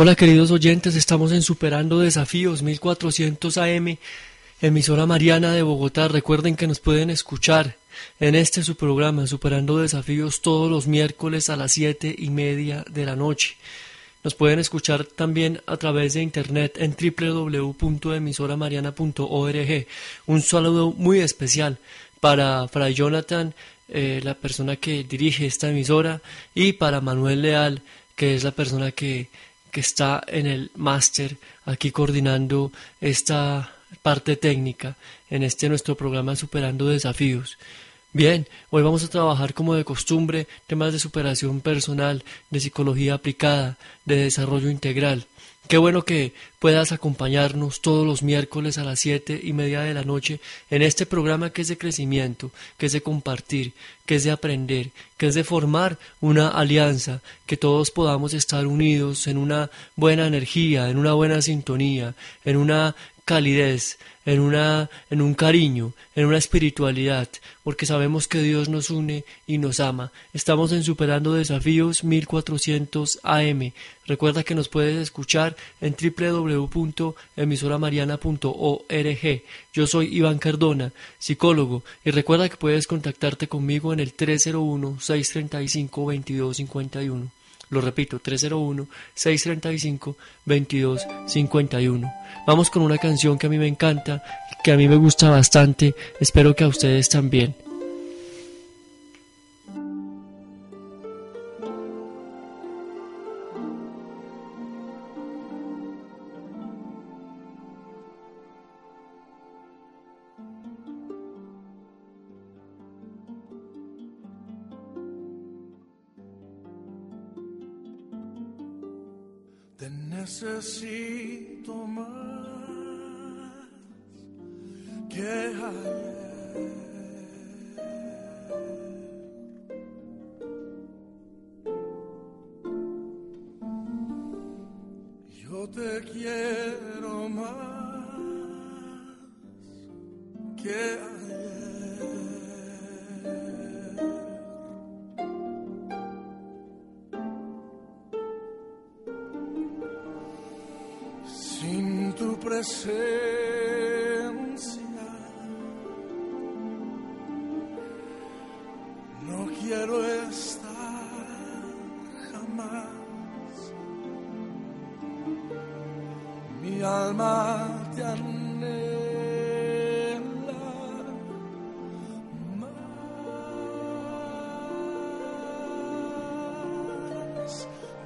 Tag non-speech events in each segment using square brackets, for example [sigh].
Hola queridos oyentes, estamos en Superando Desafíos 1400 AM, emisora Mariana de Bogotá. Recuerden que nos pueden escuchar en este su programa Superando Desafíos todos los miércoles a las siete y media de la noche. Nos pueden escuchar también a través de internet en www.emisoramariana.org. Un saludo muy especial para Fray Jonathan, eh, la persona que dirige esta emisora, y para Manuel Leal, que es la persona que que está en el máster aquí coordinando esta parte técnica en este nuestro programa Superando Desafíos. Bien, hoy vamos a trabajar como de costumbre temas de superación personal, de psicología aplicada, de desarrollo integral. Qué bueno que puedas acompañarnos todos los miércoles a las siete y media de la noche en este programa que es de crecimiento, que es de compartir, que es de aprender, que es de formar una alianza, que todos podamos estar unidos en una buena energía, en una buena sintonía, en una calidez, en, una, en un cariño, en una espiritualidad, porque sabemos que Dios nos une y nos ama. Estamos en Superando Desafíos 1400 AM. Recuerda que nos puedes escuchar en www.emisoramariana.org. Yo soy Iván Cardona, psicólogo, y recuerda que puedes contactarte conmigo en el 301-635-2251. Lo repito, 301-635-2251. Vamos con una canción que a mí me encanta, que a mí me gusta bastante, espero que a ustedes también.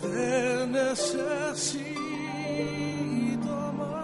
Te necesito más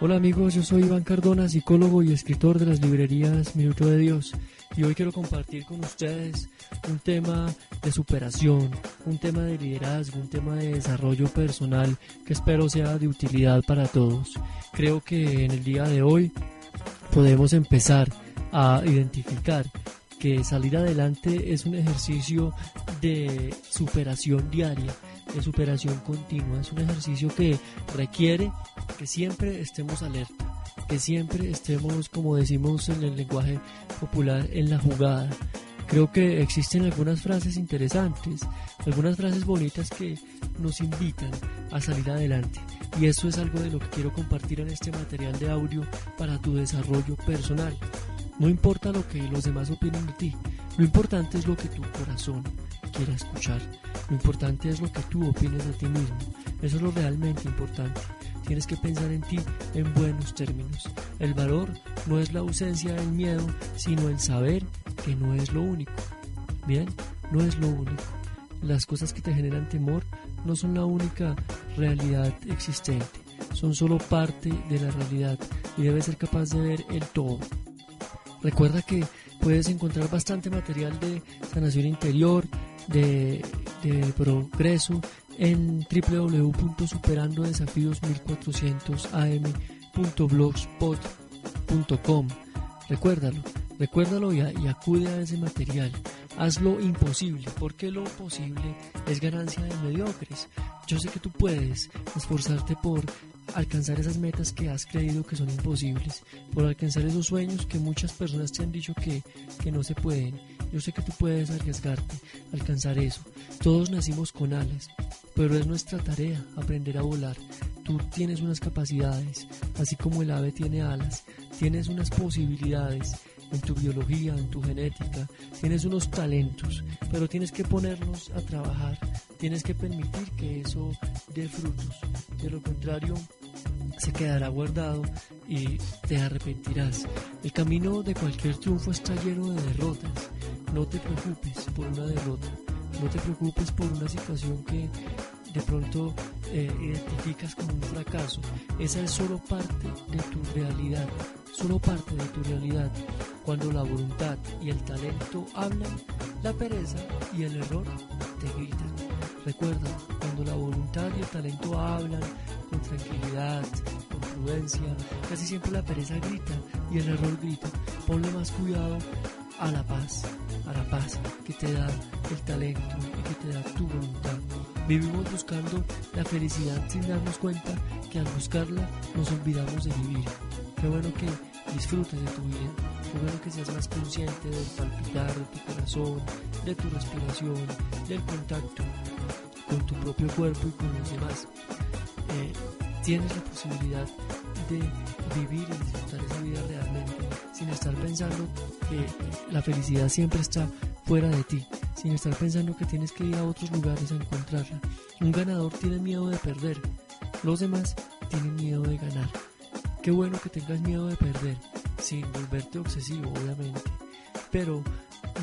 Hola amigos, yo soy Iván Cardona, psicólogo y escritor de las librerías Minuto de Dios. Y hoy quiero compartir con ustedes un tema de superación, un tema de liderazgo, un tema de desarrollo personal que espero sea de utilidad para todos. Creo que en el día de hoy podemos empezar a identificar que salir adelante es un ejercicio de superación diaria de superación continua. Es un ejercicio que requiere que siempre estemos alerta, que siempre estemos, como decimos en el lenguaje popular, en la jugada. Creo que existen algunas frases interesantes, algunas frases bonitas que nos invitan a salir adelante. Y eso es algo de lo que quiero compartir en este material de audio para tu desarrollo personal. No importa lo que los demás opinen de ti, lo importante es lo que tu corazón quiera escuchar. Lo importante es lo que tú opines de ti mismo. Eso es lo realmente importante. Tienes que pensar en ti en buenos términos. El valor no es la ausencia del miedo, sino el saber que no es lo único. Bien, no es lo único. Las cosas que te generan temor no son la única realidad existente. Son solo parte de la realidad y debes ser capaz de ver el todo. Recuerda que puedes encontrar bastante material de sanación interior, de, progreso en www.superandodesafíos1400am.blogspot.com. Recuérdalo, recuérdalo y, y acude a ese material. Haz lo imposible, porque lo posible es ganancia de mediocres. Yo sé que tú puedes esforzarte por alcanzar esas metas que has creído que son imposibles, por alcanzar esos sueños que muchas personas te han dicho que, que no se pueden. Yo sé que tú puedes arriesgarte, alcanzar eso. Todos nacimos con alas, pero es nuestra tarea aprender a volar. Tú tienes unas capacidades, así como el ave tiene alas, tienes unas posibilidades en tu biología, en tu genética, tienes unos talentos, pero tienes que ponerlos a trabajar, tienes que permitir que eso dé frutos. De lo contrario, se quedará guardado y te arrepentirás. El camino de cualquier triunfo está lleno de derrotas. No te preocupes por una derrota, no te preocupes por una situación que de pronto eh, identificas como un fracaso. Esa es solo parte de tu realidad, solo parte de tu realidad. Cuando la voluntad y el talento hablan, la pereza y el error te gritan. Recuerda, cuando la voluntad y el talento hablan con tranquilidad, con prudencia, casi siempre la pereza grita y el error grita. Ponle más cuidado a la paz, que te da el talento y que te da tu voluntad. Vivimos buscando la felicidad sin darnos cuenta que al buscarla nos olvidamos de vivir. Qué bueno que disfrutes de tu vida, qué bueno que seas más consciente del palpitar de tu corazón, de tu respiración, del contacto con tu propio cuerpo y con los demás. Eh, tienes la posibilidad de vivir y disfrutar esa vida realmente, sin estar pensando que la felicidad siempre está fuera de ti, sin estar pensando que tienes que ir a otros lugares a encontrarla. Un ganador tiene miedo de perder, los demás tienen miedo de ganar. Qué bueno que tengas miedo de perder, sin volverte obsesivo, obviamente, pero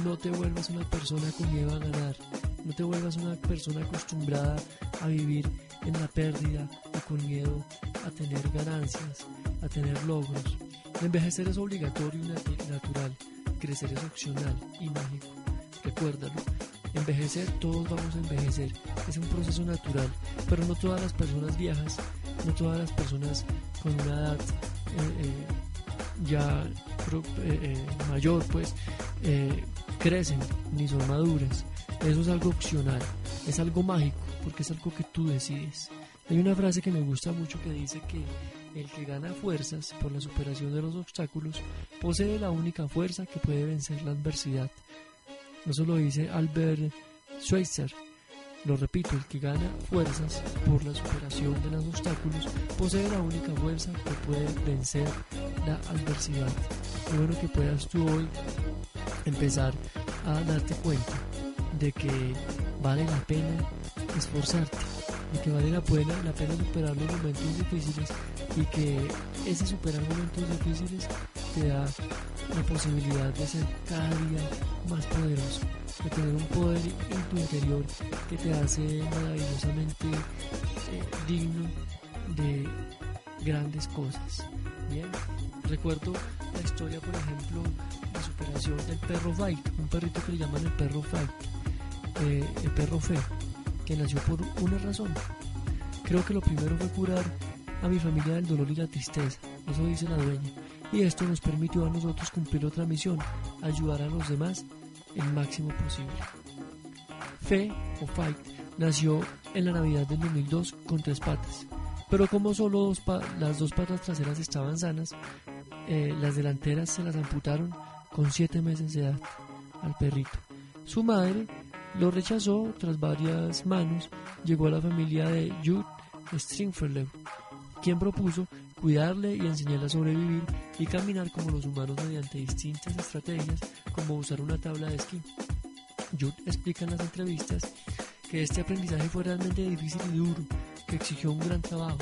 no te vuelvas una persona con miedo a ganar, no te vuelvas una persona acostumbrada a vivir en la pérdida y con miedo a tener ganancias, a tener logros. Envejecer es obligatorio y natural, crecer es opcional y mágico. Recuérdalo, envejecer todos vamos a envejecer, es un proceso natural, pero no todas las personas viejas, no todas las personas con una edad eh, eh, ya eh, mayor pues crecen ni son maduras. Eso es algo opcional, es algo mágico, porque es algo que tú decides. Hay una frase que me gusta mucho que dice que el que gana fuerzas por la superación de los obstáculos posee la única fuerza que puede vencer la adversidad. Eso lo dice Albert Schweitzer. Lo repito, el que gana fuerzas por la superación de los obstáculos posee la única fuerza que puede vencer la adversidad. Qué bueno que puedas tú hoy empezar a darte cuenta de que vale la pena esforzarte, de que vale la pena, la pena superar los momentos difíciles y que ese superar momentos difíciles te da la posibilidad de ser cada día más poderoso, de tener un poder en tu interior que te hace maravillosamente eh, digno de grandes cosas. Bien, recuerdo la historia, por ejemplo, de superación del perro Fight, un perrito que le llaman el perro Fight, eh, el perro fe, que nació por una razón. Creo que lo primero fue curar a mi familia del dolor y la tristeza, eso dice la dueña, y esto nos permitió a nosotros cumplir otra misión, ayudar a los demás el máximo posible. Fe o Fight nació en la Navidad del 2002 con tres patas, pero como solo las dos patas traseras estaban sanas, eh, las delanteras se las amputaron con siete meses de edad al perrito. Su madre lo rechazó tras varias manos, llegó a la familia de Jude Stringfellow, quien propuso cuidarle y enseñarle a sobrevivir y caminar como los humanos mediante distintas estrategias como usar una tabla de esquí. Jude explica en las entrevistas que este aprendizaje fue realmente difícil y duro, que exigió un gran trabajo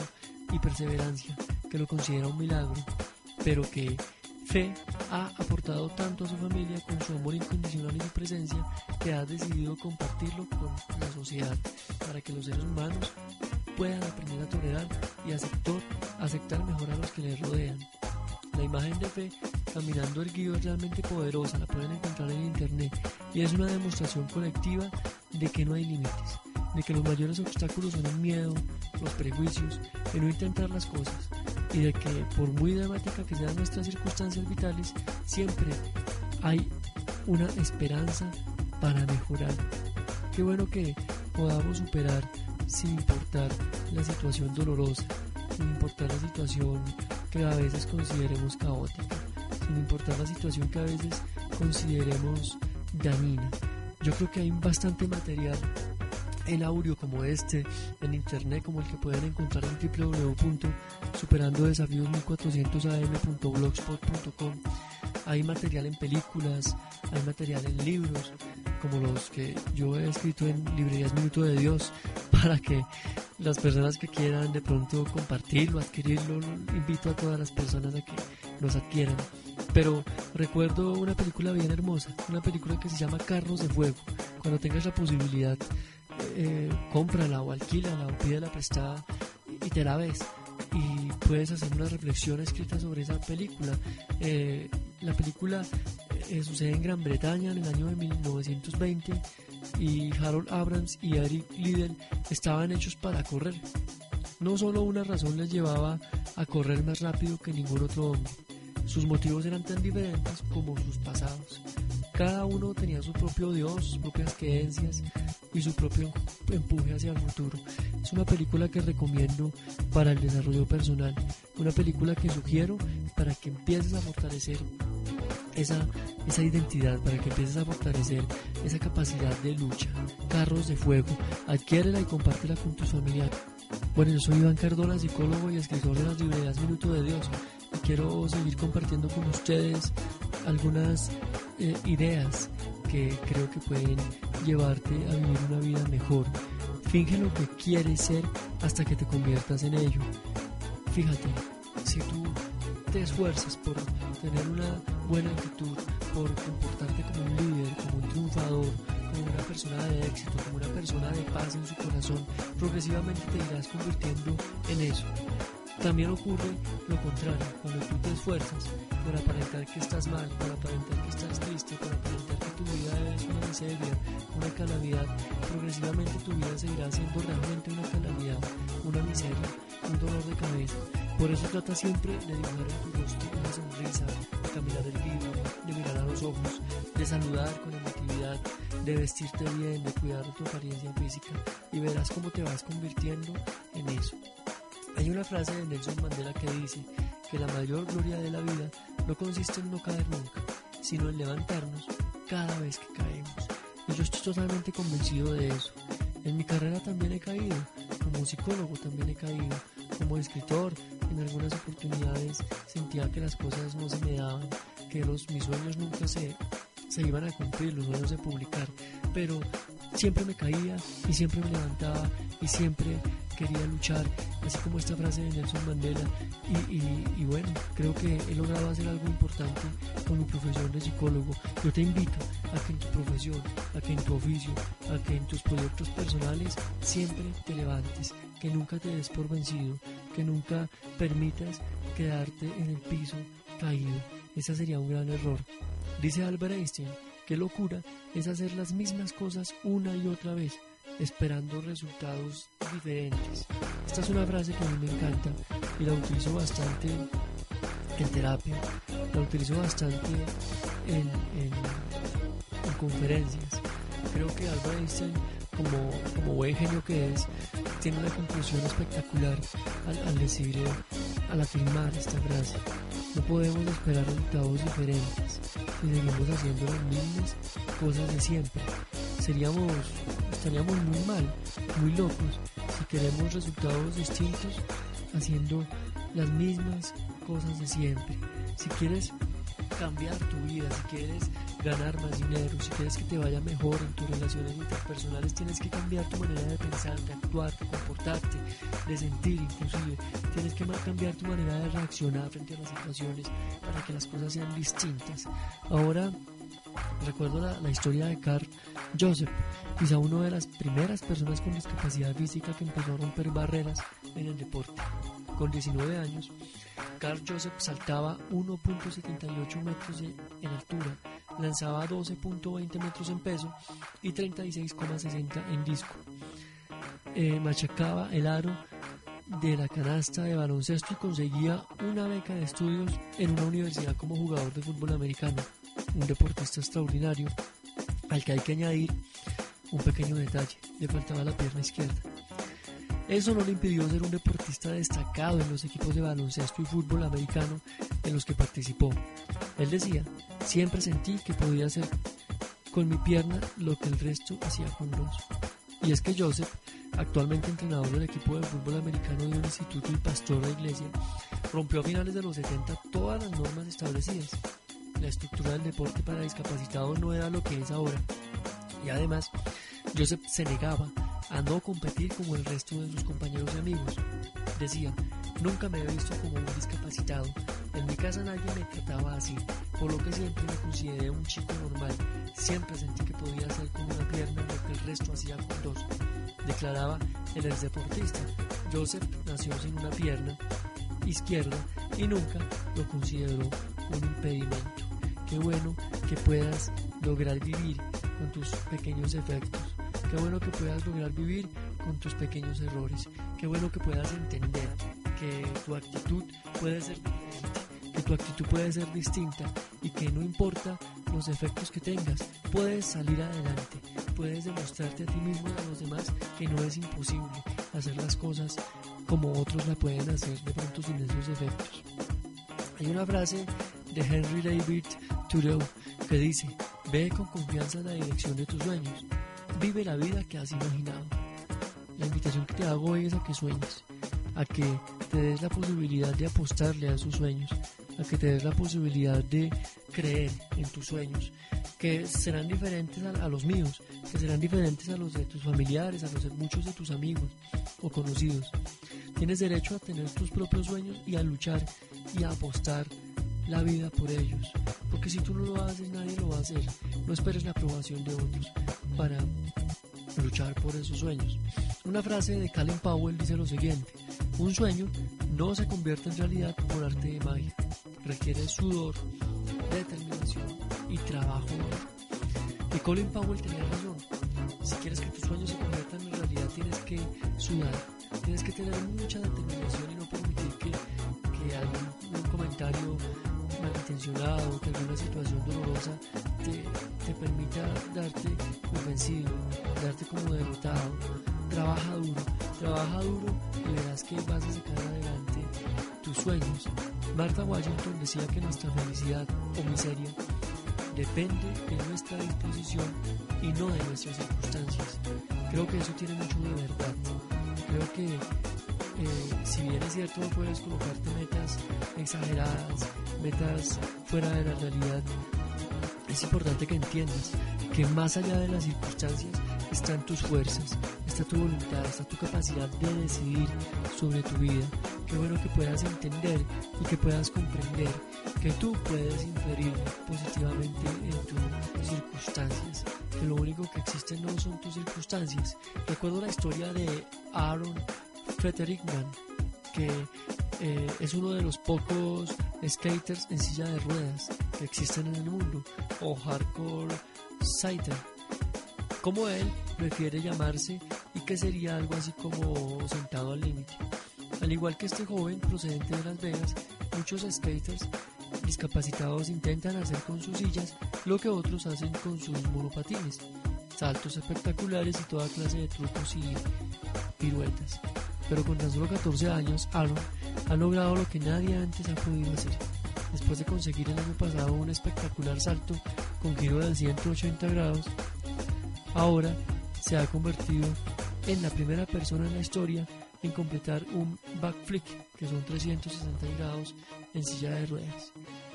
y perseverancia, que lo considera un milagro, pero que Fe ha aportado tanto a su familia con su amor incondicional y su presencia que ha decidido compartirlo con la sociedad para que los seres humanos puedan aprender a tolerar y aceptar, aceptar mejor a los que les rodean. La imagen de fe caminando erguido es realmente poderosa, la pueden encontrar en internet y es una demostración colectiva de que no hay límites, de que los mayores obstáculos son el miedo, los prejuicios, de no intentar las cosas y de que por muy dramática que sean nuestras circunstancias vitales, siempre hay una esperanza para mejorar. Qué bueno que podamos superar sin importar la situación dolorosa, sin importar la situación que a veces consideremos caótica, sin importar la situación que a veces consideremos dañina. Yo creo que hay bastante material en audio como este, en internet como el que pueden encontrar en www.superandodesafíos1400am.blogspot.com. Hay material en películas, hay material en libros, como los que yo he escrito en Librerías Minuto de Dios, [laughs] para que las personas que quieran de pronto compartirlo, adquirirlo, invito a todas las personas a que los adquieran. Pero recuerdo una película bien hermosa, una película que se llama Carros de Fuego. Cuando tengas la posibilidad, eh, cómprala o alquílala o pídela prestada y te la ves. Y puedes hacer una reflexión escrita sobre esa película. Eh, la película eh, sucede en Gran Bretaña en el año de 1920 y Harold Abrams y Eric Liddell estaban hechos para correr. No solo una razón les llevaba a correr más rápido que ningún otro hombre. Sus motivos eran tan diferentes como sus pasados. Cada uno tenía su propio Dios, sus propias creencias y su propio empuje hacia el futuro. Es una película que recomiendo para el desarrollo personal, una película que sugiero para que empieces a fortalecer esa, esa identidad, para que empieces a fortalecer esa capacidad de lucha. Carros de fuego, adquiérela y compártela con tus familiares. Bueno, yo soy Iván Cardona, psicólogo y escritor de las librerías Minuto de Dios. Quiero seguir compartiendo con ustedes algunas eh, ideas que creo que pueden llevarte a vivir una vida mejor. Finge lo que quieres ser hasta que te conviertas en ello. Fíjate, si tú te esfuerzas por tener una buena actitud, por comportarte como un líder, como un triunfador, como una persona de éxito, como una persona de paz en su corazón, progresivamente te irás convirtiendo en eso. También ocurre lo contrario, cuando tú te esfuerzas por aparentar que estás mal, por aparentar que estás triste, por aparentar que tu vida es una miseria, una calamidad, progresivamente tu vida seguirá siendo realmente una calamidad, una miseria, un dolor de cabeza. Por eso trata siempre de dibujar en tu rostro una sonrisa, de caminar el libro, de mirar a los ojos, de saludar con emotividad, de vestirte bien, de cuidar tu apariencia física y verás cómo te vas convirtiendo en eso. Hay una frase de Nelson Mandela que dice que la mayor gloria de la vida no consiste en no caer nunca, sino en levantarnos cada vez que caemos. Y yo estoy totalmente convencido de eso. En mi carrera también he caído, como psicólogo también he caído, como escritor en algunas oportunidades sentía que las cosas no se me daban, que los, mis sueños nunca se, se iban a cumplir, los sueños de publicar, pero siempre me caía y siempre me levantaba y siempre quería luchar, así como esta frase de Nelson Mandela. Y, bueno, creo que he logrado hacer algo importante con mi profesión de psicólogo. Yo te invito a que en tu profesión, a que en tu oficio, a que en tus proyectos personales siempre te levantes, que nunca te des por vencido, que nunca permitas quedarte en el piso caído. Ese sería un gran error. Dice Albert Einstein, qué locura es hacer las mismas cosas una y otra vez, esperando resultados diferentes. Esta es una frase que a mí me encanta y la utilizo bastante en terapia, la utilizo bastante en, conferencias. Creo que Albert Einstein, como, buen genio que es, tiene una conclusión espectacular al, al decir, eh, al afirmar esta frase. No podemos esperar resultados diferentes si seguimos haciendo las mismas cosas de siempre. Seríamos, estaríamos muy mal, muy locos, si queremos resultados distintos haciendo las mismas cosas de siempre. Si quieres cambiar tu vida, si quieres ganar más dinero, si quieres que te vaya mejor en tus relaciones interpersonales, tienes que cambiar tu manera de pensar, de actuar, de comportarte, de sentir inclusive. Tienes que cambiar tu manera de reaccionar frente a las situaciones para que las cosas sean distintas. Ahora recuerdo la, historia de Carl Joseph, quizá una de las primeras personas con discapacidad física que empezó a romper barreras en el deporte. Con 19 años, Carl Joseph saltaba 1.78 metros en altura, lanzaba 12.20 metros en peso y 36,60 en disco. Eh, machacaba el aro de la canasta de baloncesto y conseguía una beca de estudios en una universidad como jugador de fútbol americano. Un deportista extraordinario al que hay que añadir un pequeño detalle, le faltaba la pierna izquierda. Eso no le impidió ser un deportista destacado en los equipos de baloncesto y fútbol americano en los que participó. Él decía, siempre sentí que podía hacer con mi pierna lo que el resto hacía con dos. Y es que Joseph, actualmente entrenador del equipo de fútbol americano de un instituto y pastor de iglesia, rompió a finales de los 70 todas las normas establecidas. La estructura del deporte para discapacitados no era lo que es ahora. Y además, Joseph se negaba a no competir como el resto de sus compañeros y amigos. Decía, nunca me he visto como un discapacitado. En mi casa nadie me trataba así, por lo que siempre me consideré un chico normal. Siempre sentí que podía hacer con una pierna lo que el resto hacía con dos. Declaraba el ex deportista. Joseph nació sin una pierna izquierda y nunca lo consideró un impedimento. Qué bueno que puedas lograr vivir con tus pequeños defectos Qué bueno que puedas lograr vivir con tus pequeños errores. Qué bueno que puedas entender que tu actitud puede ser diferente, que tu actitud puede ser distinta y que no importa los efectos que tengas, puedes salir adelante, puedes demostrarte a ti mismo y a los demás que no es imposible hacer las cosas como otros la pueden hacer de pronto sin esos efectos. Hay una frase de Henry David Que dice, ve con confianza en la dirección de tus sueños Vive la vida que has imaginado. La invitación que te hago hoy es a que sueñes, a que te des la posibilidad de apostarle a esos sueños, a que te des la posibilidad de creer en tus sueños, que serán diferentes a, los míos, que serán diferentes a los de tus familiares, a los de muchos de tus amigos o conocidos. Tienes derecho a tener tus propios sueños y a luchar y a apostar la vida por ellos. Porque si tú no lo haces, nadie lo va a hacer. No esperes la aprobación de otros para luchar por esos sueños. Una frase de Colin Powell dice lo siguiente, un sueño no se convierte en realidad por arte de magia, requiere sudor, determinación y trabajo. Y Colin Powell tenía razón, si quieres que tus sueños se conviertan en realidad tienes que sudar, tienes que tener mucha determinación y no permitir que, que algún comentario malintencionado, que alguna situación dolorosa te, te permita darte por vencido, darte como derrotado. Trabaja duro, trabaja duro y verás que vas a sacar adelante tus sueños. Martha Washington decía que nuestra felicidad o miseria depende de nuestra disposición y no de nuestras circunstancias. Creo que eso tiene mucho de verdad. Creo que eh, si bien es cierto puedes colocarte metas exageradas, metas fuera de la realidad, es importante que entiendas que más allá de las circunstancias están tus fuerzas, está tu voluntad, está tu capacidad de decidir sobre tu vida. Qué bueno que puedas entender y que puedas comprender que tú puedes inferir positivamente en tus circunstancias, que lo único que existe no son tus circunstancias. Recuerdo la historia de Aaron Frederickman, que eh, es uno de los pocos skaters en silla de ruedas que existen en el mundo, o hardcore Saiter, como él prefiere llamarse y que sería algo así como sentado al límite. Al igual que este joven procedente de Las Vegas, muchos skaters discapacitados intentan hacer con sus sillas lo que otros hacen con sus monopatines, saltos espectaculares y toda clase de trucos y piruetas. Pero con tan solo 14 años, Aaron ha logrado lo que nadie antes ha podido hacer. Después de conseguir el año pasado un espectacular salto con giro de 180 grados, ahora se ha convertido en la primera persona en la historia en completar un backflip, que son 360 grados en silla de ruedas.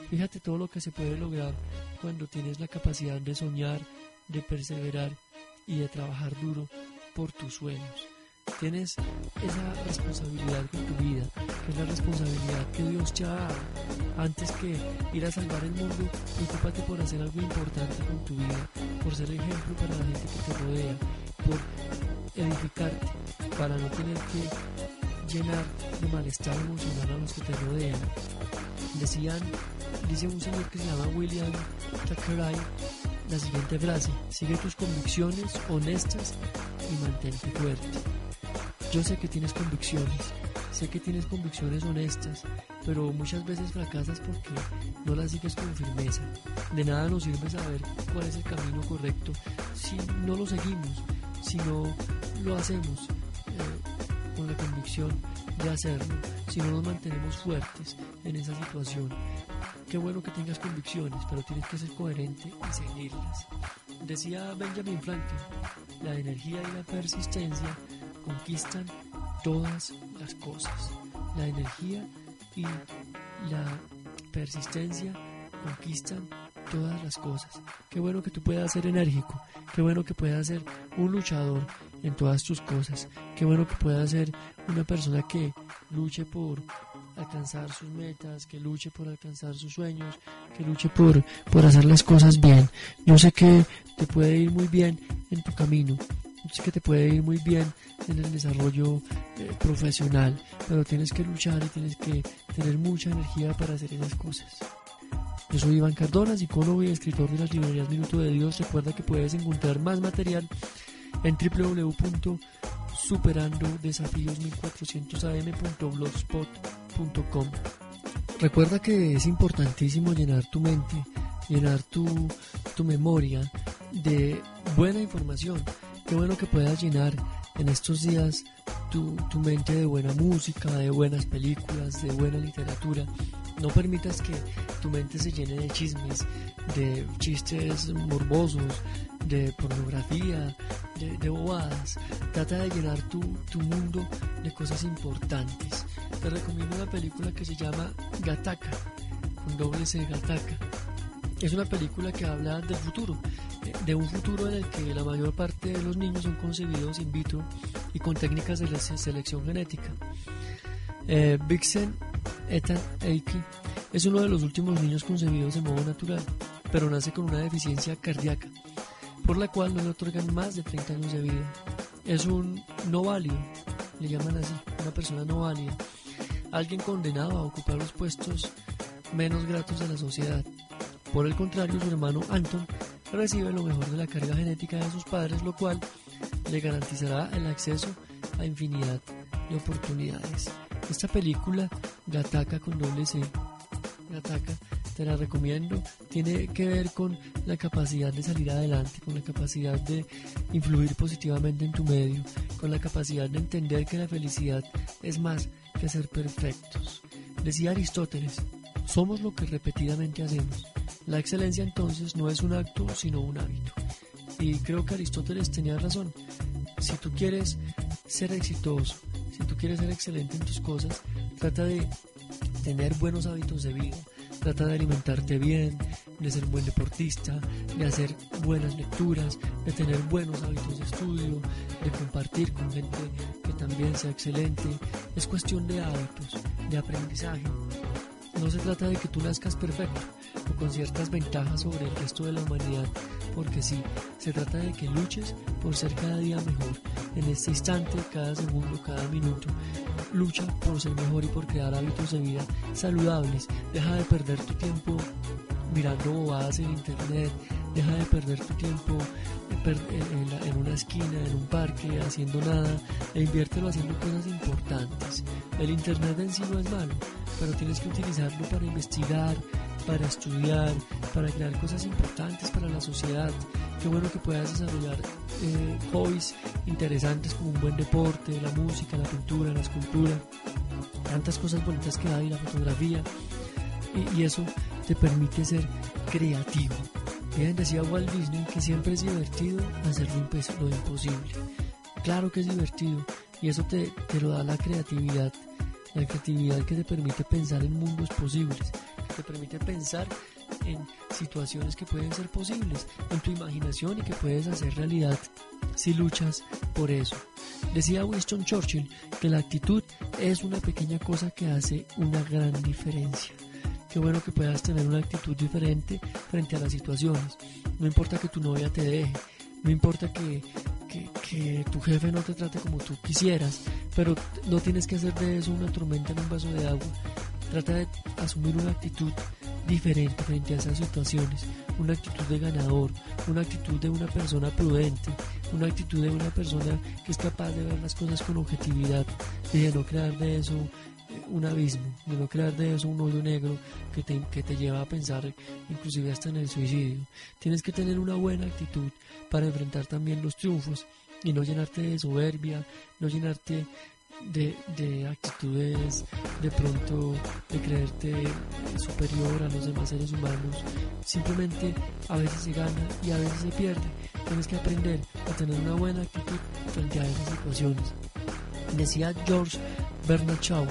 Fíjate todo lo que se puede lograr cuando tienes la capacidad de soñar, de perseverar y de trabajar duro por tus sueños. Tienes esa responsabilidad con tu vida, que es la responsabilidad que Dios te ha dado. Antes que ir a salvar el mundo, preocúpate por hacer algo importante con tu vida, por ser ejemplo para la gente que te rodea, por edificarte, para no tener que llenar de malestar emocional a los que te rodean. Decían, dice un señor que se llama William Thackeray, la siguiente frase, sigue tus convicciones honestas y mantente fuerte. Yo sé que tienes convicciones, sé que tienes convicciones honestas, pero muchas veces fracasas porque no las sigues con firmeza. De nada nos sirve saber cuál es el camino correcto si no lo seguimos, si no lo hacemos eh, con la convicción de hacerlo, si no nos mantenemos fuertes en esa situación. Qué bueno que tengas convicciones, pero tienes que ser coherente y seguirlas. Decía Benjamin Franklin, la energía y la persistencia conquistan todas las cosas. La energía y la persistencia conquistan todas las cosas. Qué bueno que tú puedas ser enérgico, qué bueno que puedas ser un luchador en todas tus cosas, qué bueno que puedas ser una persona que luche por alcanzar sus metas, que luche por alcanzar sus sueños, que luche por, por hacer las cosas bien. Yo sé que te puede ir muy bien en tu camino, que te puede ir muy bien en el desarrollo eh, profesional, pero tienes que luchar y tienes que tener mucha energía para hacer esas cosas. Yo soy Iván Cardona, psicólogo y escritor de las librerías Minuto de Dios. Recuerda que puedes encontrar más material en www.superandodesafíos1400am.blogspot.com. Recuerda que es importantísimo llenar tu mente, llenar tu, tu memoria de buena información. Qué bueno que puedas llenar en estos días tu, tu, mente de buena música, de buenas películas, de buena literatura. No permitas que tu mente se llene de chismes, de chistes morbosos, de pornografía, de, de bobadas. Trata de llenar tu, tu mundo de cosas importantes. Te recomiendo una película que se llama Gataka, con doble C Gataka. Es una película que habla del futuro, de un futuro en el que la mayor parte de los niños son concebidos in vitro y con técnicas de selección genética. Eh, Vixen Ethan Eiki es uno de los últimos niños concebidos de modo natural, pero nace con una deficiencia cardíaca, por la cual no le otorgan más de 30 años de vida. Es un no válido, le llaman así, una persona no válida, alguien condenado a ocupar los puestos menos gratos de la sociedad. Por el contrario, su hermano Anton recibe lo mejor de la carga genética de sus padres, lo cual le garantizará el acceso a infinidad de oportunidades. Esta película, Gataka con doble C, Gataka, te la recomiendo, tiene que ver con la capacidad de salir adelante, con la capacidad de influir positivamente en tu medio, con la capacidad de entender que la felicidad es más que ser perfectos. Decía Aristóteles, somos lo que repetidamente hacemos. La excelencia entonces no es un acto, sino un hábito. Y creo que Aristóteles tenía razón. Si tú quieres ser exitoso, si tú quieres ser excelente en tus cosas, trata de tener buenos hábitos de vida, trata de alimentarte bien, de ser un buen deportista, de hacer buenas lecturas, de tener buenos hábitos de estudio, de compartir con gente que también sea excelente. Es cuestión de hábitos, de aprendizaje. No se trata de que tú nazcas perfecto con ciertas ventajas sobre el resto de la humanidad, porque sí, se trata de que luches por ser cada día mejor, en este instante, cada segundo, cada minuto. Lucha por ser mejor y por crear hábitos de vida saludables. Deja de perder tu tiempo mirando bobadas en internet, deja de perder tu tiempo en, una esquina, en un parque, haciendo nada, e inviértelo haciendo cosas importantes. El internet en sí no es malo, pero tienes que utilizarlo para investigar, para estudiar, para crear cosas importantes para la sociedad. Qué bueno que puedas desarrollar eh, hobbies interesantes como un buen deporte, la música, la pintura, la escultura, tantas cosas bonitas que hay, la fotografía, y, eso te permite ser creativo. Bien, decía Walt Disney que siempre es divertido hacer lo imposible. Claro que es divertido y eso te, te lo da la creatividad, la creatividad que te permite pensar en mundos posibles, te permite pensar en situaciones que pueden ser posibles, en tu imaginación y que puedes hacer realidad si luchas por eso. Decía Winston Churchill que la actitud es una pequeña cosa que hace una gran diferencia. Qué bueno que puedas tener una actitud diferente frente a las situaciones. No importa que tu novia te deje, no importa que, que, tu jefe no te trate como tú quisieras, pero no tienes que hacer de eso una tormenta en un vaso de agua. Trata de asumir una actitud diferente frente a esas situaciones, una actitud de ganador, una actitud de una persona prudente, una actitud de una persona que es capaz de ver las cosas con objetividad de no crear de eso un abismo, de no crear de eso un hoyo negro que te, que te lleva a pensar inclusive hasta en el suicidio. Tienes que tener una buena actitud para enfrentar también los triunfos y no llenarte de soberbia, no llenarte de, de, actitudes de pronto de creerte superior a los demás seres humanos. Simplemente a veces se gana y a veces se pierde. Tienes que aprender a tener una buena actitud frente a esas situaciones. Decía George Bernard Shaw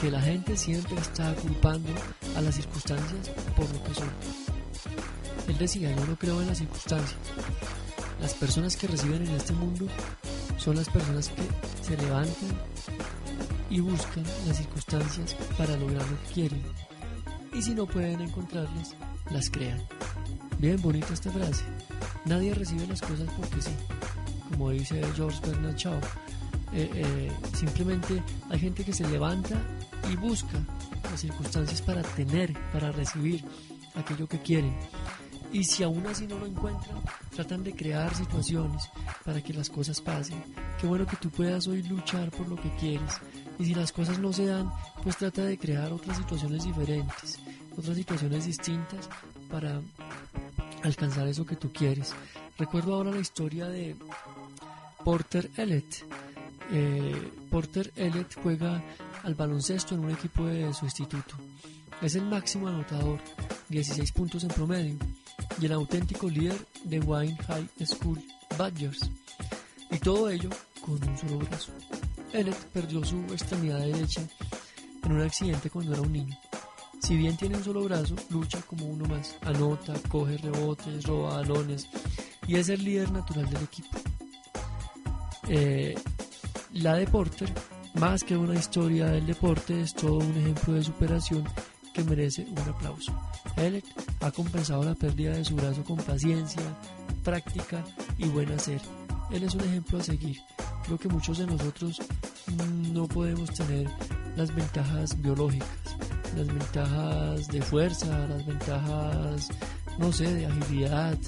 que la gente siempre está culpando a las circunstancias por lo que son. Él decía, yo no creo en las circunstancias. Las personas que reciben en este mundo son las personas que se levantan y buscan las circunstancias para lograr lo que quieren. Y si no pueden encontrarlas, las crean. Bien bonita esta frase. Nadie recibe las cosas porque sí. Como dice George Bernard Shaw, eh, eh, simplemente hay gente que se levanta y busca las circunstancias para tener, para recibir aquello que quieren. Y si aún así no lo encuentran, tratan de crear situaciones para que las cosas pasen. Qué bueno que tú puedas hoy luchar por lo que quieres. Y si las cosas no se dan, pues trata de crear otras situaciones diferentes, otras situaciones distintas para alcanzar eso que tú quieres. Recuerdo ahora la historia de Porter Elliott eh, Porter Elliott juega al baloncesto en un equipo de su instituto. Es el máximo anotador, 16 puntos en promedio, y el auténtico líder de Wayne High School Badgers. Y todo ello con un solo brazo. Elliott perdió su extremidad derecha en un accidente cuando era un niño. Si bien tiene un solo brazo, lucha como uno más, anota, coge rebotes, roba balones y es el líder natural del equipo. Eh, la de Porter, más que una historia del deporte, es todo un ejemplo de superación que merece un aplauso. Elliot ha compensado la pérdida de su brazo con paciencia, práctica y buen hacer. Él es un ejemplo a seguir. Creo que muchos de nosotros no podemos tener las ventajas biológicas, las ventajas de fuerza, las ventajas, no sé, de agilidad,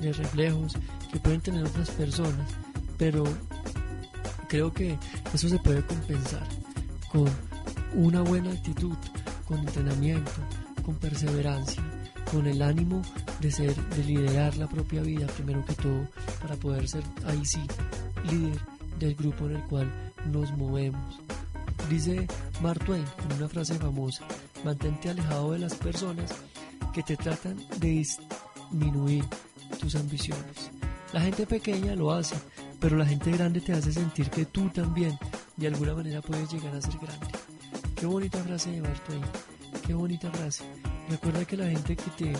de reflejos que pueden tener otras personas, pero creo que eso se puede compensar con una buena actitud, con entrenamiento, con perseverancia, con el ánimo de ser, de liderar la propia vida primero que todo, para poder ser ahí sí líder del grupo en el cual nos movemos. Dice Mark Twain en una frase famosa, mantente alejado de las personas que te tratan de disminuir tus ambiciones. La gente pequeña lo hace, pero la gente grande te hace sentir que tú también de alguna manera puedes llegar a ser grande. Qué bonita frase de Mark Qué bonita frase. Recuerda que la gente que te,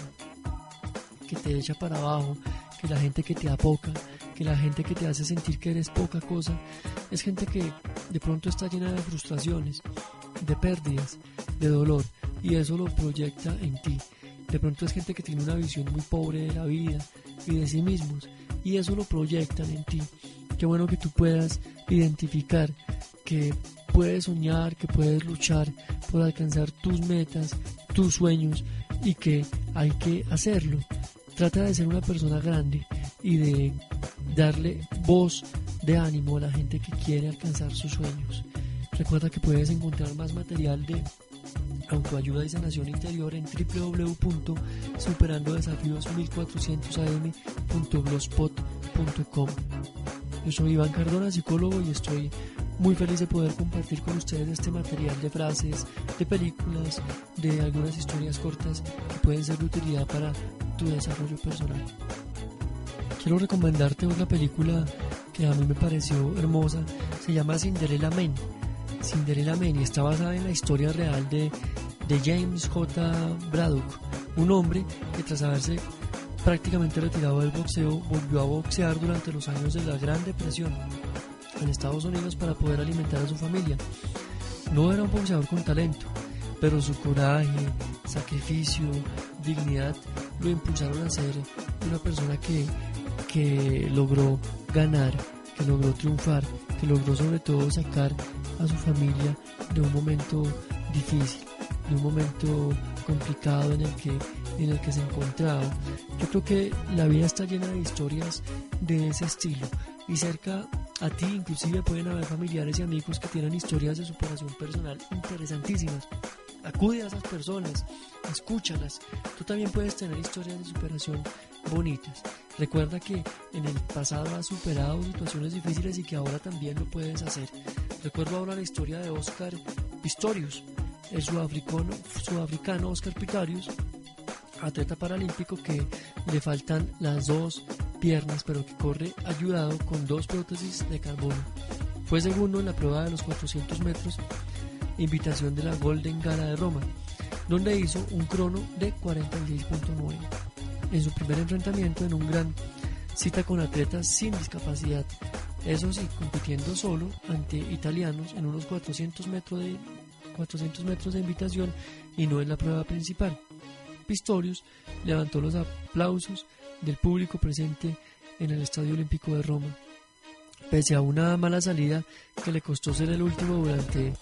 que te echa para abajo, que la gente que te apoca, que la gente que te hace sentir que eres poca cosa, es gente que de pronto está llena de frustraciones, de pérdidas, de dolor, y eso lo proyecta en ti. De pronto es gente que tiene una visión muy pobre de la vida y de sí mismos, y eso lo proyectan en ti. Qué bueno que tú puedas identificar que puedes soñar, que puedes luchar por alcanzar tus metas, tus sueños y que hay que hacerlo. Trata de ser una persona grande y de darle voz de ánimo a la gente que quiere alcanzar sus sueños. Recuerda que puedes encontrar más material de autoayuda y sanación interior en www.superandodesafíos1400am.blogspot.com. Yo soy Iván Cardona, psicólogo, y estoy muy feliz de poder compartir con ustedes este material de frases, de películas, de algunas historias cortas que pueden ser de utilidad para tu desarrollo personal. Quiero recomendarte una película que a mí me pareció hermosa, se llama Cinderella Man. Cinderella Man y está basada en la historia real de, de James J. Braddock, un hombre que tras haberse prácticamente retirado del boxeo volvió a boxear durante los años de la Gran Depresión en Estados Unidos para poder alimentar a su familia. No era un boxeador con talento, pero su coraje, sacrificio, dignidad lo impulsaron a ser una persona que, que logró ganar, que logró triunfar, que logró sobre todo sacar a su familia de un momento difícil, de un momento complicado en el que en el que se encontraba. Yo creo que la vida está llena de historias de ese estilo y cerca a ti inclusive pueden haber familiares y amigos que tienen historias de superación personal interesantísimas. Acude a esas personas, escúchalas. Tú también puedes tener historias de superación bonitas. Recuerda que en el pasado has superado situaciones difíciles y que ahora también lo puedes hacer. Recuerdo ahora la historia de Oscar Pistorius, el sudafricano, sudafricano Oscar Pistorius, atleta paralímpico que le faltan las dos piernas, pero que corre ayudado con dos prótesis de carbono. Fue segundo en la prueba de los 400 metros, invitación de la Golden Gala de Roma, donde hizo un crono de 46.9. En su primer enfrentamiento en un gran cita con atletas sin discapacidad, eso sí, compitiendo solo ante italianos en unos 400 metros de 400 metros de invitación y no en la prueba principal. Pistorius levantó los aplausos del público presente en el Estadio Olímpico de Roma. Pese a una mala salida que le costó ser el último durante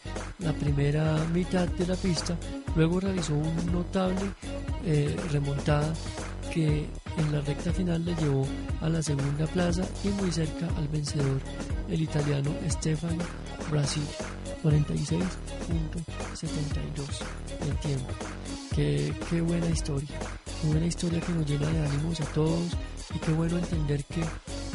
la primera mitad de la pista, luego realizó un notable eh, remontada que en la recta final le llevó a la segunda plaza y muy cerca al vencedor, el italiano Stefano Brasil, 46.72 de tiempo. Qué, qué buena historia, qué buena historia que nos llena de ánimos a todos y qué bueno entender que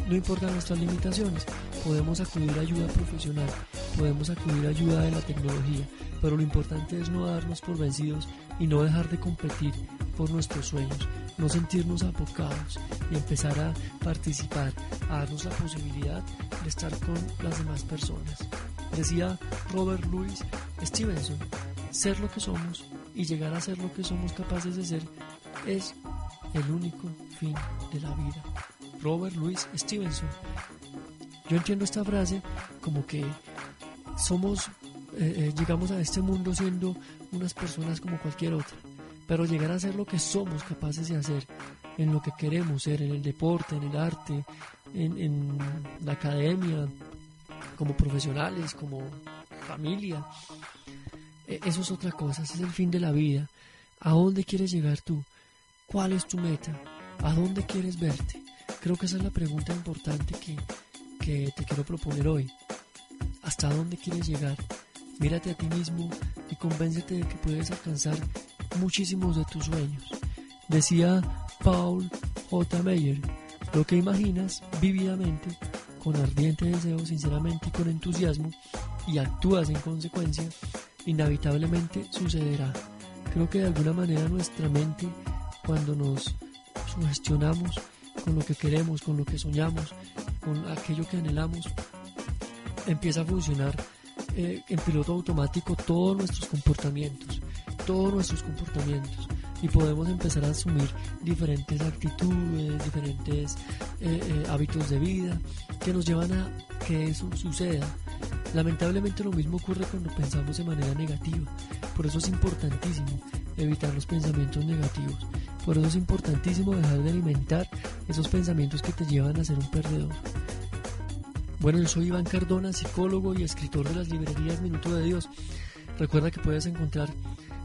no importan nuestras limitaciones, podemos acudir a ayuda profesional, podemos acudir a ayuda de la tecnología, pero lo importante es no darnos por vencidos y no dejar de competir por nuestros sueños, no sentirnos apocados y empezar a participar, a darnos la posibilidad de estar con las demás personas. Decía Robert Louis Stevenson, ser lo que somos y llegar a ser lo que somos capaces de ser es el único fin de la vida. Robert Louis Stevenson. Yo entiendo esta frase como que somos, eh, eh, llegamos a este mundo siendo unas personas como cualquier otra, pero llegar a ser lo que somos capaces de hacer, en lo que queremos ser, en el deporte, en el arte, en, en la academia, como profesionales, como familia, e, eso es otra cosa, ese es el fin de la vida. ¿A dónde quieres llegar tú? ¿Cuál es tu meta? ¿A dónde quieres verte? Creo que esa es la pregunta importante que, que te quiero proponer hoy. ¿Hasta dónde quieres llegar? Mírate a ti mismo y convéncete de que puedes alcanzar muchísimos de tus sueños. Decía Paul J. Meyer, lo que imaginas vívidamente, con ardiente deseo, sinceramente y con entusiasmo, y actúas en consecuencia, inevitablemente sucederá. Creo que de alguna manera nuestra mente, cuando nos sugestionamos con lo que queremos, con lo que soñamos, con aquello que anhelamos, empieza a funcionar eh, en piloto automático todos nuestros comportamientos, todos nuestros comportamientos. y podemos empezar a asumir diferentes actitudes, diferentes eh, eh, hábitos de vida que nos llevan a que eso suceda. Lamentablemente lo mismo ocurre cuando pensamos de manera negativa, por eso es importantísimo evitar los pensamientos negativos, por eso es importantísimo dejar de alimentar esos pensamientos que te llevan a ser un perdedor. Bueno, yo soy Iván Cardona, psicólogo y escritor de las librerías Minuto de Dios. Recuerda que puedes encontrar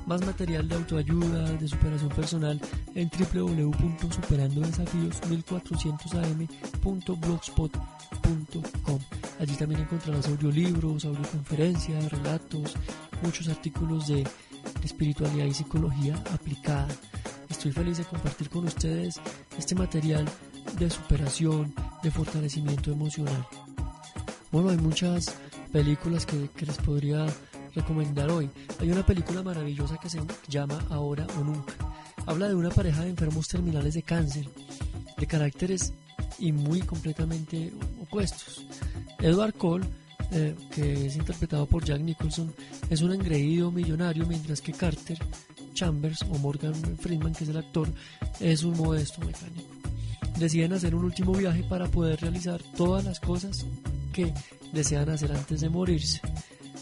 más material de autoayuda, de superación personal en www.superandodesafíos1400am.blogspot.com. Allí también encontrarás audiolibros, audioconferencias, relatos, muchos artículos de, de espiritualidad y psicología aplicada. Estoy feliz de compartir con ustedes este material de superación, de fortalecimiento emocional. Bueno, hay muchas películas que, les podría recomendar hoy. Hay una película maravillosa que se llama Ahora o Nunca. Habla de una pareja de enfermos terminales de cáncer, de caracteres y muy completamente opuestos. Edward Cole, eh, que es interpretado por Jack Nicholson, es un engreído millonario, mientras que Carter Chambers o Morgan Freeman, que es el actor, es un modesto mecánico. Deciden hacer un último viaje para poder realizar todas las cosas que desean hacer antes de morirse.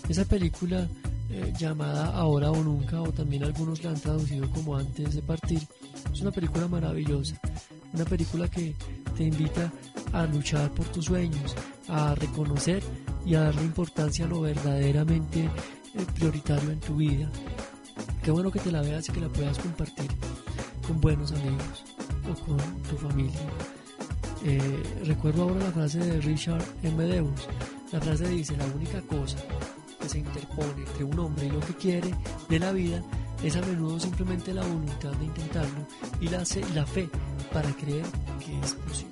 Esa película eh, llamada Ahora o Nunca, o también algunos la han traducido como Antes de Partir, es una película maravillosa, una película que te invita a luchar por tus sueños, a reconocer y a darle importancia a lo verdaderamente eh, prioritario en tu vida. Qué bueno que te la veas y que la puedas compartir con buenos amigos o con tu familia. Eh, recuerdo ahora la frase de Richard M. Deus. La frase dice, la única cosa que se interpone entre un hombre y lo que quiere de la vida es a menudo simplemente la voluntad de intentarlo y la, la fe para creer que es posible.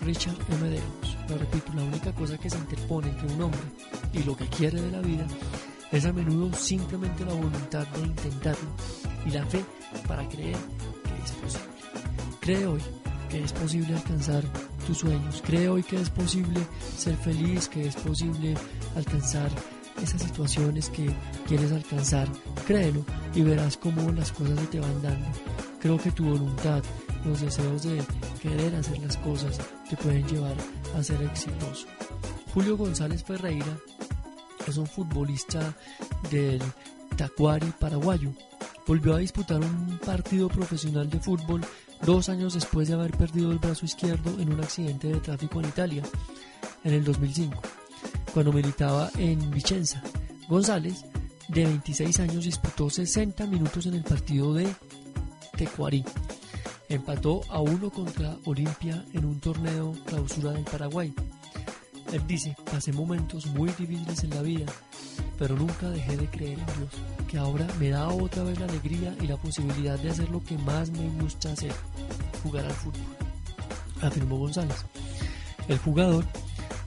Richard M. Deus. Lo repito, la única cosa que se interpone entre un hombre y lo que quiere de la vida es a menudo simplemente la voluntad de intentarlo y la fe para creer que es posible. Cree hoy que es posible alcanzar tus sueños. Cree hoy que es posible ser feliz, que es posible alcanzar esas situaciones que quieres alcanzar. Créelo y verás cómo las cosas se te van dando. Creo que tu voluntad, los deseos de querer hacer las cosas te pueden llevar a ser exitoso. Julio González Ferreira es un futbolista del Tacuari paraguayo. Volvió a disputar un partido profesional de fútbol dos años después de haber perdido el brazo izquierdo en un accidente de tráfico en Italia, en el 2005, cuando militaba en Vicenza. González, de 26 años, disputó 60 minutos en el partido de Tecuarí. Empató a uno contra Olimpia en un torneo clausura del Paraguay. Él dice, pasé momentos muy difíciles en la vida, pero nunca dejé de creer en Dios, que ahora me da otra vez la alegría y la posibilidad de hacer lo que más me gusta hacer, jugar al fútbol, afirmó González. El jugador,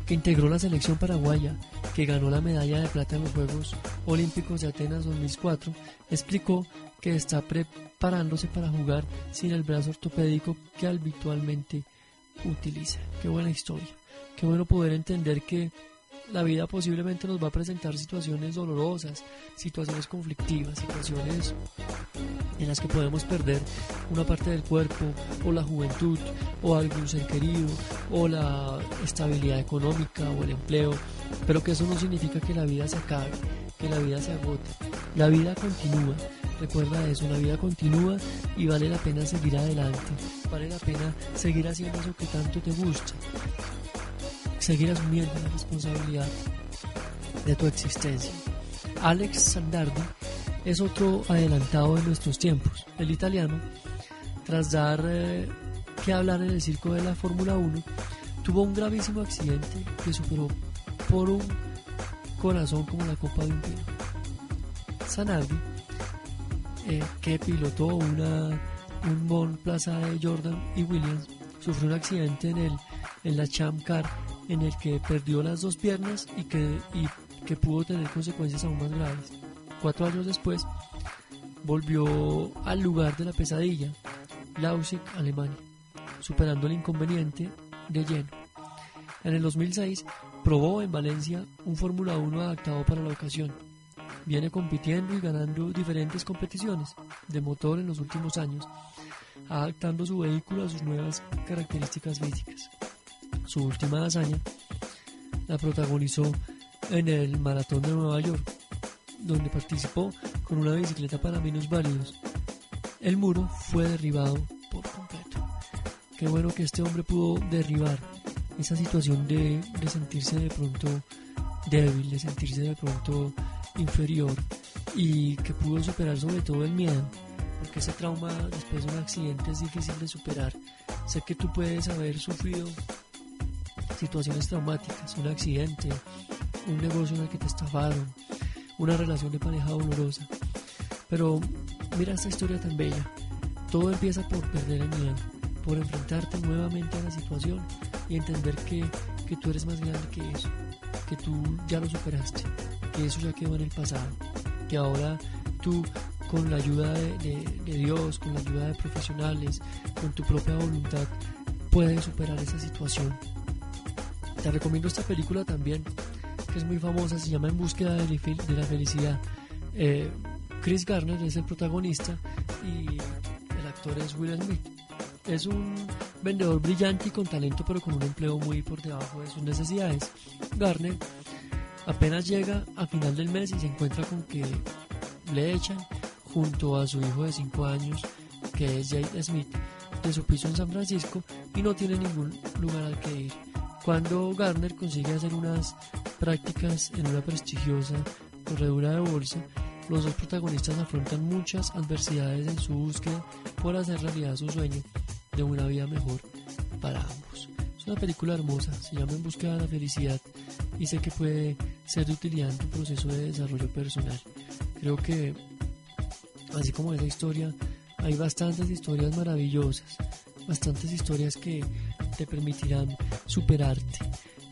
que integró la selección paraguaya, que ganó la medalla de plata en los Juegos Olímpicos de Atenas 2004, explicó que está preparándose para jugar sin el brazo ortopédico que habitualmente utiliza. Qué buena historia. Qué bueno poder entender que la vida posiblemente nos va a presentar situaciones dolorosas, situaciones conflictivas, situaciones en las que podemos perder una parte del cuerpo o la juventud o algún ser querido o la estabilidad económica o el empleo, pero que eso no significa que la vida se acabe, que la vida se agote. La vida continúa, recuerda eso, la vida continúa y vale la pena seguir adelante, vale la pena seguir haciendo eso que tanto te gusta seguir asumiendo la responsabilidad de tu existencia. Alex Sandardi es otro adelantado de nuestros tiempos. El italiano, tras dar eh, que hablar en el circo de la Fórmula 1, tuvo un gravísimo accidente que superó por un corazón como la copa de un pino. Sanardi, eh, que pilotó una, un Mon Plaza de Jordan y Williams, sufrió un accidente en, el, en la Champ Car en el que perdió las dos piernas y que, y que pudo tener consecuencias aún más graves. Cuatro años después, volvió al lugar de la pesadilla, Lausig, Alemania, superando el inconveniente de lleno. En el 2006, probó en Valencia un Fórmula 1 adaptado para la ocasión. Viene compitiendo y ganando diferentes competiciones de motor en los últimos años, adaptando su vehículo a sus nuevas características físicas. Su última hazaña la protagonizó en el Maratón de Nueva York, donde participó con una bicicleta para válidos. El muro fue derribado por completo. Qué bueno que este hombre pudo derribar esa situación de, de sentirse de pronto débil, de sentirse de pronto inferior y que pudo superar sobre todo el miedo, porque ese trauma después de un accidente es difícil de superar. Sé que tú puedes haber sufrido situaciones traumáticas, un accidente, un negocio en el que te estafaron, una relación de pareja dolorosa. Pero mira esta historia tan bella. Todo empieza por perder el miedo, por enfrentarte nuevamente a la situación y entender que, que tú eres más grande que eso, que tú ya lo superaste, que eso ya quedó en el pasado, que ahora tú con la ayuda de, de, Dios, con la ayuda de profesionales, con tu propia voluntad, puedes superar esa situación. Te recomiendo esta película también, que es muy famosa, se llama En búsqueda de, la felicidad. Eh, Chris Garner es el protagonista y el actor es Will Smith. Es un vendedor brillante y con talento, pero con un empleo muy por debajo de sus necesidades. Garner apenas llega a final del mes y se encuentra con que le echan junto a su hijo de 5 años, que es Jade Smith, de su piso en San Francisco y no tiene ningún lugar al que ir. Cuando Garner consigue hacer unas prácticas en una prestigiosa corredura de bolsa, los dos protagonistas afrontan muchas adversidades en su búsqueda por hacer realidad su sueño de una vida mejor para ambos. Es una película hermosa, se llama En búsqueda de la felicidad y sé que puede ser de utilidad en tu proceso de desarrollo personal. Creo que, así como esa historia, hay bastantes historias maravillosas, bastantes historias que te permitirán superarte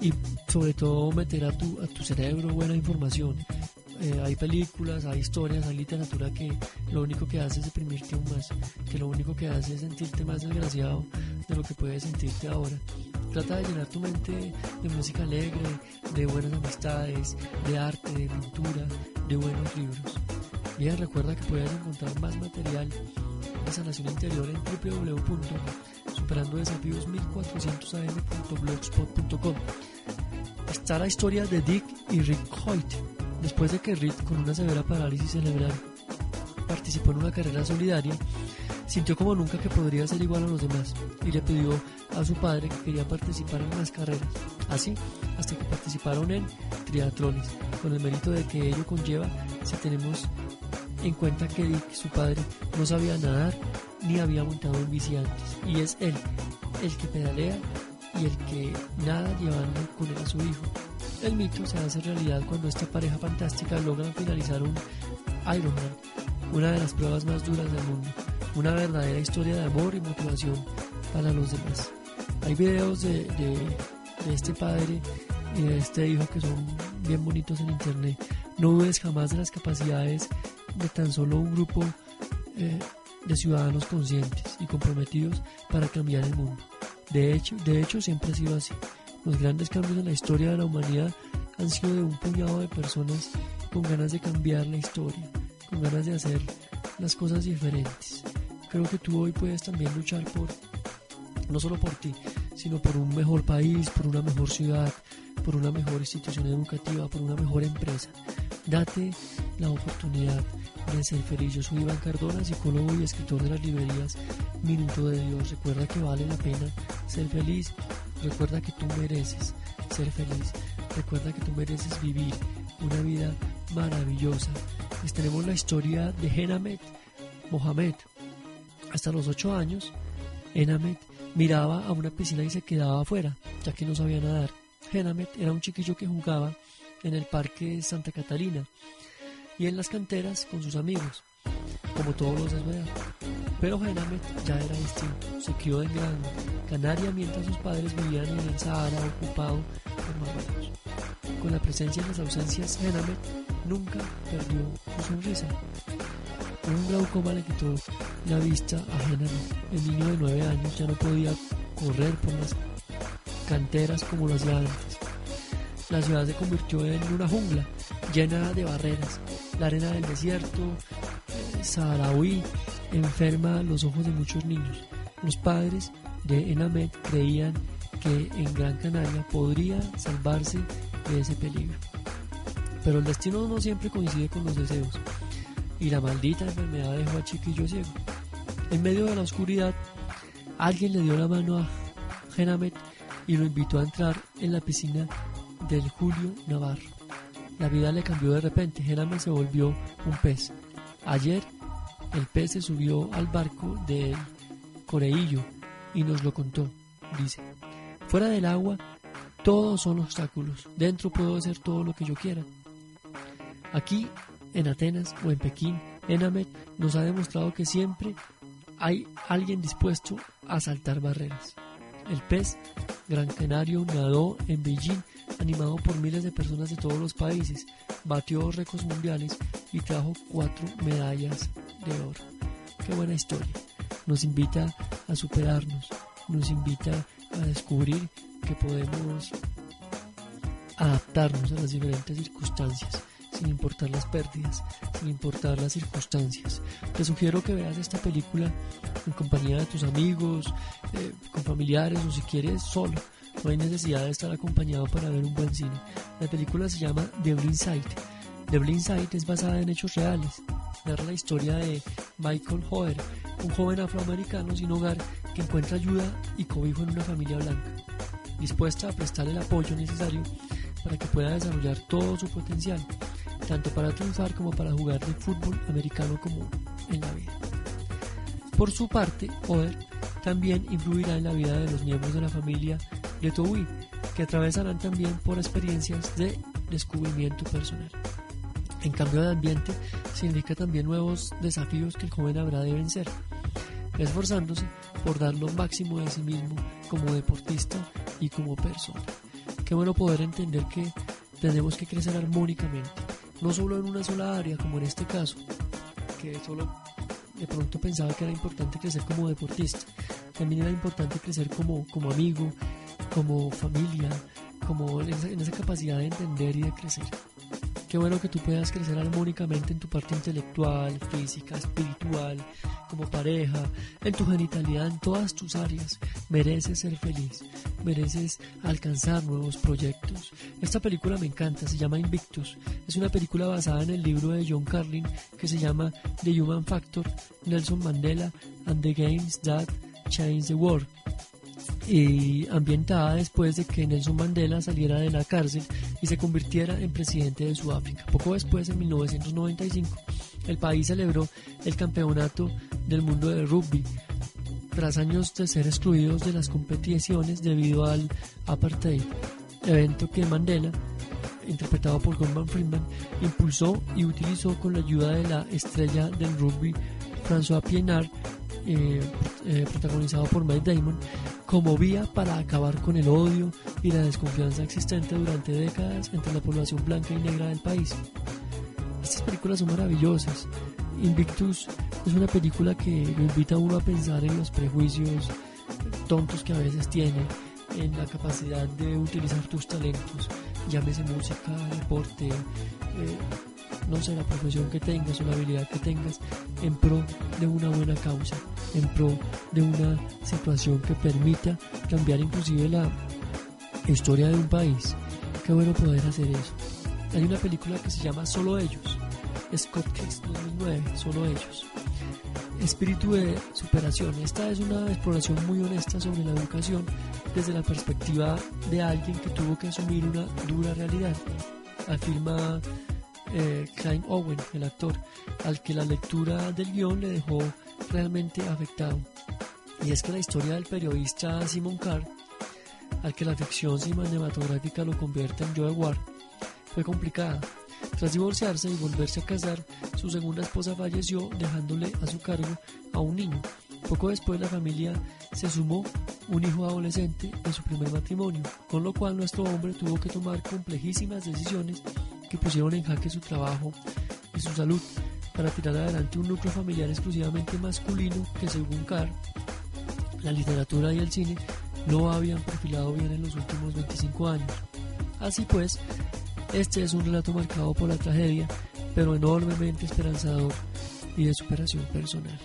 y sobre todo meter a tu, a tu cerebro buena información. Eh, hay películas, hay historias, hay literatura que lo único que hace es deprimirte aún más, que lo único que hace es sentirte más desgraciado de lo que puedes sentirte ahora. Trata de llenar tu mente de música alegre, de buenas amistades, de arte, de pintura, de buenos libros. Bien, recuerda que puedes encontrar más material de sanación interior en www.superandodesafíos1400am.blogspot.com. Está la historia de Dick y Rick Hoyt Después de que Rick, con una severa parálisis cerebral, participó en una carrera solidaria, sintió como nunca que podría ser igual a los demás y le pidió a su padre que quería participar en más carreras. Así, hasta que participaron en triatlones, con el mérito de que ello conlleva si tenemos en cuenta que Dick, su padre, no sabía nadar ni había montado en bici antes, y es él el que pedalea y el que nada llevando con él a su hijo. El mito se hace realidad cuando esta pareja fantástica logra finalizar un Ironman, una de las pruebas más duras del mundo, una verdadera historia de amor y motivación para los demás. Hay videos de, este padre y de este hijo que son bien bonitos en internet. No dudes jamás de las capacidades de tan solo un grupo eh, de ciudadanos conscientes y comprometidos para cambiar el mundo. De hecho, de hecho siempre ha sido así. Los grandes cambios en la historia de la humanidad han sido de un puñado de personas con ganas de cambiar la historia, con ganas de hacer las cosas diferentes. Creo que tú hoy puedes también luchar por, no solo por ti, sino por un mejor país, por una mejor ciudad, por una mejor institución educativa, por una mejor empresa. Date la oportunidad de ser feliz. Yo soy Iván Cardona, psicólogo y escritor de las librerías Minuto de Dios. Recuerda que vale la pena ser feliz Recuerda que tú mereces ser feliz. Recuerda que tú mereces vivir una vida maravillosa. Les tenemos la historia de Enamet Mohamed. Hasta los 8 años, Enamet miraba a una piscina y se quedaba afuera, ya que no sabía nadar. Enamet era un chiquillo que jugaba en el parque Santa Catalina y en las canteras con sus amigos, como todos los de. Pero Genamet ya era distinto, se crió en Gran Canaria mientras sus padres vivían en el Sahara ocupado por Marruecos. Con la presencia y las ausencias, Genamet nunca perdió su sonrisa. Un glaucoma le quitó la vista a Genamet. El niño de nueve años ya no podía correr por las canteras como lo hacía antes. La ciudad se convirtió en una jungla llena de barreras La arena del desierto, saharaui, enferma los ojos de muchos niños. Los padres de Enamet creían que en Gran Canaria podría salvarse de ese peligro. Pero el destino no siempre coincide con los deseos, y la maldita enfermedad dejó a Chiquillo ciego. En medio de la oscuridad, alguien le dio la mano a Genamet y lo invitó a entrar en la piscina del Julio Navarro. La vida le cambió de repente, Genamet se volvió un pez. Ayer el pez se subió al barco del Coreillo y nos lo contó, dice. Fuera del agua, todos son obstáculos. Dentro puedo hacer todo lo que yo quiera. Aquí, en Atenas o en Pekín, Enamet nos ha demostrado que siempre hay alguien dispuesto a saltar barreras. El pez Gran Canario nadó en Beijing animado por miles de personas de todos los países, batió récords mundiales y trajo cuatro medallas de oro. Qué buena historia. Nos invita a superarnos, nos invita a descubrir que podemos adaptarnos a las diferentes circunstancias, sin importar las pérdidas, sin importar las circunstancias. Te sugiero que veas esta película en compañía de tus amigos, eh, con familiares o si quieres solo. No hay necesidad de estar acompañado para ver un buen cine. La película se llama The Blind Side. The Blind Side es basada en hechos reales. Narra la historia de Michael Hoer, un joven afroamericano sin hogar que encuentra ayuda y cobijo en una familia blanca, dispuesta a prestarle el apoyo necesario para que pueda desarrollar todo su potencial, tanto para triunfar como para jugar de fútbol americano como en la vida. Por su parte, Oder también influirá en la vida de los miembros de la familia Letowii, que atravesarán también por experiencias de descubrimiento personal. En cambio de ambiente, significa también nuevos desafíos que el joven habrá de vencer, esforzándose por dar lo máximo de sí mismo como deportista y como persona. Qué bueno poder entender que tenemos que crecer armónicamente, no solo en una sola área, como en este caso, que solo de pronto pensaba que era importante crecer como deportista, también era importante crecer como, como amigo, como familia, como en esa, en esa capacidad de entender y de crecer. Qué bueno que tú puedas crecer armónicamente en tu parte intelectual, física, espiritual, como pareja, en tu genitalidad, en todas tus áreas. Mereces ser feliz, mereces alcanzar nuevos proyectos. Esta película me encanta, se llama Invictus. Es una película basada en el libro de John Carlin que se llama The Human Factor, Nelson Mandela and the Games That Changed the World y ambientada después de que Nelson Mandela saliera de la cárcel y se convirtiera en presidente de Sudáfrica. Poco después, en 1995, el país celebró el campeonato del mundo de rugby, tras años de ser excluidos de las competiciones debido al apartheid, evento que Mandela, interpretado por Gordon Freeman, impulsó y utilizó con la ayuda de la estrella del rugby François Pienaar, eh, eh, protagonizado por Mike Damon, como vía para acabar con el odio y la desconfianza existente durante décadas entre la población blanca y negra del país. Estas películas son maravillosas. Invictus es una película que lo invita a uno a pensar en los prejuicios tontos que a veces tiene, en la capacidad de utilizar tus talentos, llámese música, deporte, eh, no sé, la profesión que tengas o la habilidad que tengas en pro de una buena causa, en pro de una situación que permita cambiar inclusive la historia de un país. Qué bueno poder hacer eso. Hay una película que se llama Solo ellos, Scott Case 2009, Solo ellos. Espíritu de superación. Esta es una exploración muy honesta sobre la educación desde la perspectiva de alguien que tuvo que asumir una dura realidad. Afirma eh, Klein Owen, el actor, al que la lectura del guion le dejó realmente afectado. Y es que la historia del periodista Simon Carr, al que la ficción cinematográfica lo convierte en Joe Ward, fue complicada. Tras divorciarse y volverse a casar, su segunda esposa falleció dejándole a su cargo a un niño. Poco después la familia se sumó un hijo adolescente en su primer matrimonio, con lo cual nuestro hombre tuvo que tomar complejísimas decisiones que pusieron en jaque su trabajo y su salud para tirar adelante un núcleo familiar exclusivamente masculino que según Carr, la literatura y el cine no habían perfilado bien en los últimos 25 años. Así pues, este es un relato marcado por la tragedia, pero enormemente esperanzador y de superación personal.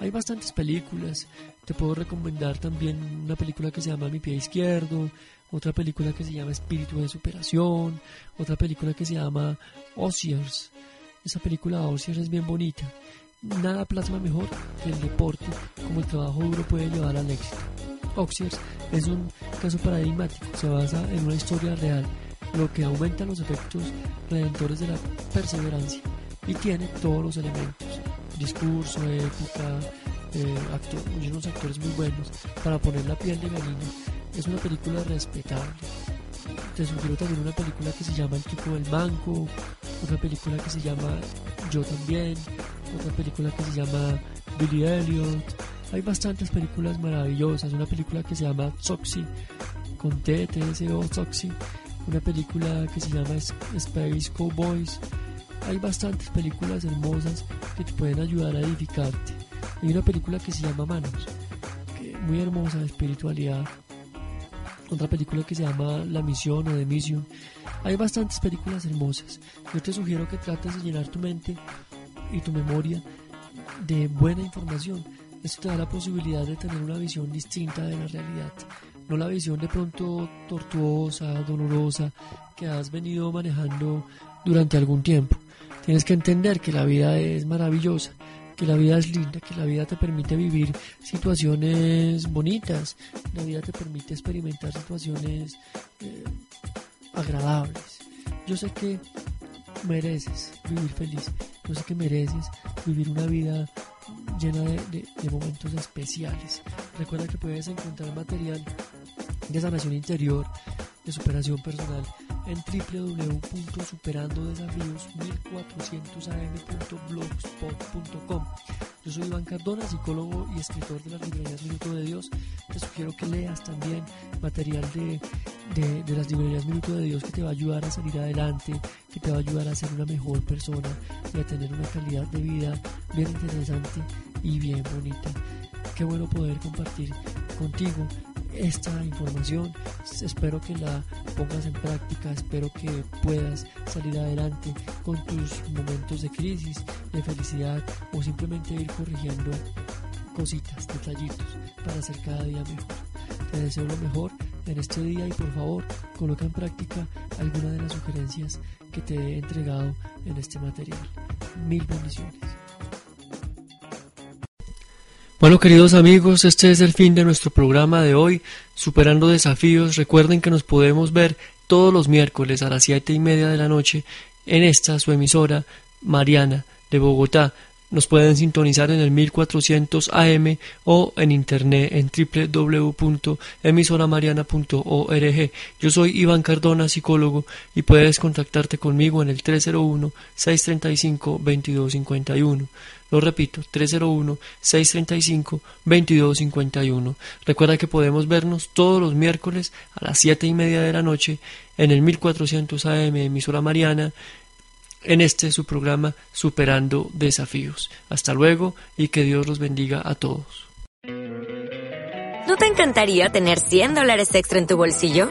Hay bastantes películas, te puedo recomendar también una película que se llama Mi pie izquierdo, otra película que se llama Espíritu de superación, otra película que se llama Osiers. Esa película Osiers es bien bonita. Nada plasma mejor que el deporte, como el trabajo duro puede llevar al éxito. Osiers es un caso paradigmático, se basa en una historia real, lo que aumenta los efectos redentores de la perseverancia y tiene todos los elementos, discurso, épica, eh, unos actores muy buenos para poner la piel de gallina. Es una película respetable. Te sugiero también una película que se llama El tipo del banco, otra película que se llama Yo también, otra película que se llama Billy Elliot. Hay bastantes películas maravillosas, una película que se llama Soxy, con T, T, S, O, Soxy, una película que se llama Space Cowboys, hay bastantes películas hermosas que te pueden ayudar a edificarte. Hay una película que se llama Manos, muy hermosa de espiritualidad. Otra película que se llama La Misión o The Mission. Hay bastantes películas hermosas. Yo te sugiero que trates de llenar tu mente y tu memoria de buena información. Esto te da la posibilidad de tener una visión distinta de la realidad. No la visión de pronto tortuosa, dolorosa, que has venido manejando durante algún tiempo. Tienes que entender que la vida es maravillosa, que la vida es linda, que la vida te permite vivir situaciones bonitas, la vida te permite experimentar situaciones eh, agradables. Yo sé que mereces vivir feliz, yo sé que mereces vivir una vida llena de, de momentos especiales. Recuerda que puedes encontrar material de sanación interior, de superación personal en www.superandodesafíos1400am.blogspot.com. Yo soy Iván Cardona, psicólogo y escritor de las librerías Minuto de Dios. Te sugiero que leas también material de, de, las librerías Minuto de Dios que te va a ayudar a salir adelante, que te va a ayudar a ser una mejor persona y a tener una calidad de vida bien interesante y bien bonita. Qué bueno poder compartir contigo esta información. Espero que la pongas en práctica, espero que puedas salir adelante con tus momentos de crisis, de felicidad o simplemente ir corrigiendo cositas, detallitos para ser cada día mejor. Te deseo lo mejor en este día y por favor coloca en práctica alguna de las sugerencias que te he entregado en este material. Mil bendiciones. Bueno, queridos amigos, este es el fin de nuestro programa de hoy, Superando Desafíos. Recuerden que nos podemos ver todos los miércoles a las siete y media de la noche en esta su emisora Mariana de Bogotá. Nos pueden sintonizar en el 1400 AM o en internet en www.emisoramariana.org. Yo soy Iván Cardona, psicólogo, y puedes contactarte conmigo en el 301-635-2251. Lo repito, 301-635-2251. Recuerda que podemos vernos todos los miércoles a las siete y media de la noche en el 1400 AM emisora Mariana en este su programa Superando Desafíos. Hasta luego y que Dios los bendiga a todos. ¿No te encantaría tener 100 dólares extra en tu bolsillo?